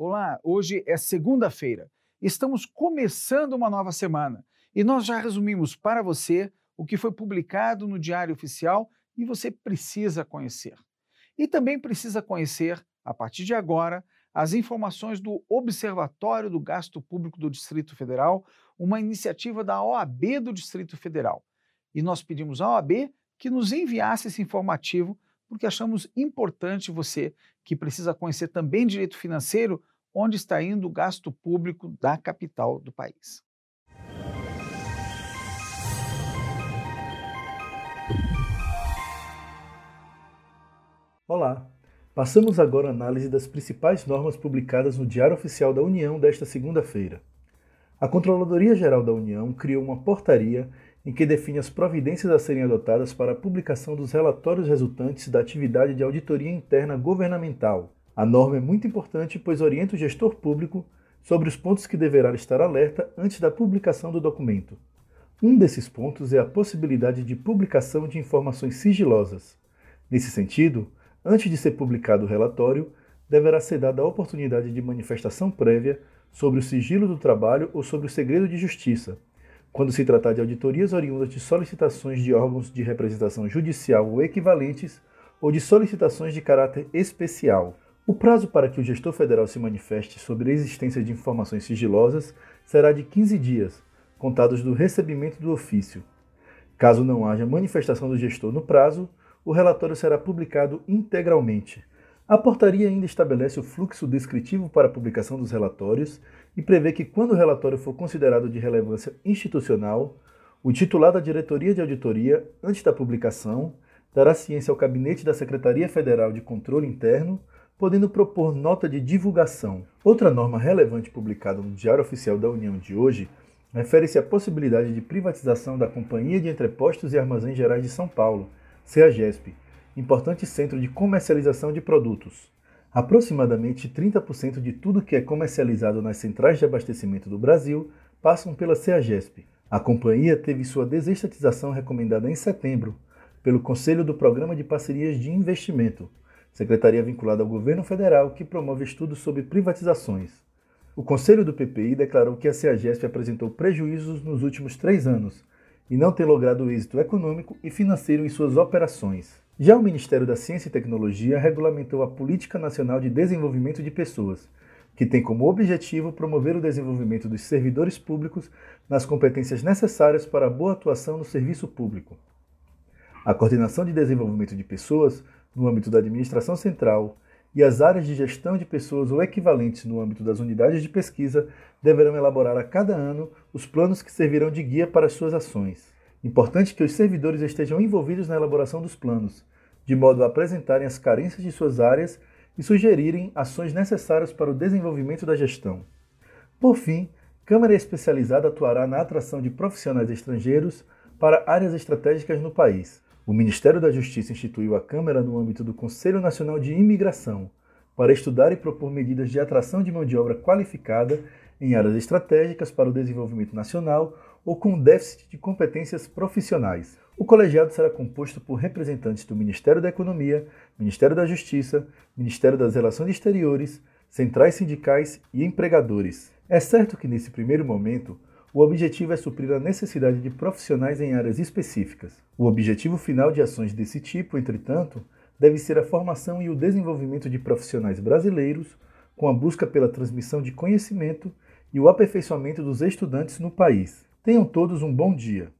Olá, hoje é segunda-feira. Estamos começando uma nova semana e nós já resumimos para você o que foi publicado no Diário Oficial e você precisa conhecer. E também precisa conhecer, a partir de agora, as informações do Observatório do Gasto Público do Distrito Federal, uma iniciativa da OAB do Distrito Federal. E nós pedimos à OAB que nos enviasse esse informativo, porque achamos importante você, que precisa conhecer também direito financeiro, onde está indo o gasto público da capital do país. Olá! Passamos agora a análise das principais normas publicadas no Diário Oficial da União desta segunda-feira. A Controladoria Geral da União criou uma portaria em que define as providências a serem adotadas para a publicação dos relatórios resultantes da atividade de auditoria interna governamental. A norma é muito importante, pois orienta o gestor público sobre os pontos que deverá estar alerta antes da publicação do documento. Um desses pontos é a possibilidade de publicação de informações sigilosas. Nesse sentido, Antes de ser publicado o relatório, deverá ser dada a oportunidade de manifestação prévia sobre o sigilo do trabalho ou sobre o segredo de justiça, quando se tratar de auditorias oriundas de solicitações de órgãos de representação judicial ou equivalentes ou de solicitações de caráter especial. O prazo para que o gestor federal se manifeste sobre a existência de informações sigilosas será de 15 dias, contados do recebimento do ofício. Caso não haja manifestação do gestor no prazo, o relatório será publicado integralmente. A portaria ainda estabelece o fluxo descritivo para a publicação dos relatórios e prevê que, quando o relatório for considerado de relevância institucional, o titular da Diretoria de Auditoria, antes da publicação, dará ciência ao Gabinete da Secretaria Federal de Controle Interno, podendo propor nota de divulgação. Outra norma relevante publicada no Diário Oficial da União de hoje refere-se à possibilidade de privatização da Companhia de Entrepostos e Armazéns Gerais de São Paulo, CEAGESP, importante centro de comercialização de produtos. Aproximadamente 30% de tudo que é comercializado nas centrais de abastecimento do Brasil passam pela CEAGESP. A companhia teve sua desestatização recomendada em setembro pelo Conselho do Programa de Parcerias de Investimento, secretaria vinculada ao governo federal que promove estudos sobre privatizações. O Conselho do PPI declarou que a CEAGESP apresentou prejuízos nos últimos três anos, e não ter logrado êxito econômico e financeiro em suas operações. Já o Ministério da Ciência e Tecnologia regulamentou a Política Nacional de Desenvolvimento de Pessoas, que tem como objetivo promover o desenvolvimento dos servidores públicos nas competências necessárias para a boa atuação no serviço público. A coordenação de desenvolvimento de pessoas, no âmbito da administração central, e as áreas de gestão de pessoas ou equivalentes no âmbito das unidades de pesquisa deverão elaborar a cada ano os planos que servirão de guia para as suas ações. Importante que os servidores estejam envolvidos na elaboração dos planos, de modo a apresentarem as carências de suas áreas e sugerirem ações necessárias para o desenvolvimento da gestão. Por fim, Câmara Especializada atuará na atração de profissionais estrangeiros para áreas estratégicas no país, o Ministério da Justiça instituiu a Câmara no âmbito do Conselho Nacional de Imigração para estudar e propor medidas de atração de mão de obra qualificada em áreas estratégicas para o desenvolvimento nacional ou com déficit de competências profissionais. O colegiado será composto por representantes do Ministério da Economia, Ministério da Justiça, Ministério das Relações Exteriores, centrais sindicais e empregadores. É certo que nesse primeiro momento o objetivo é suprir a necessidade de profissionais em áreas específicas. O objetivo final de ações desse tipo, entretanto, deve ser a formação e o desenvolvimento de profissionais brasileiros, com a busca pela transmissão de conhecimento e o aperfeiçoamento dos estudantes no país. Tenham todos um bom dia.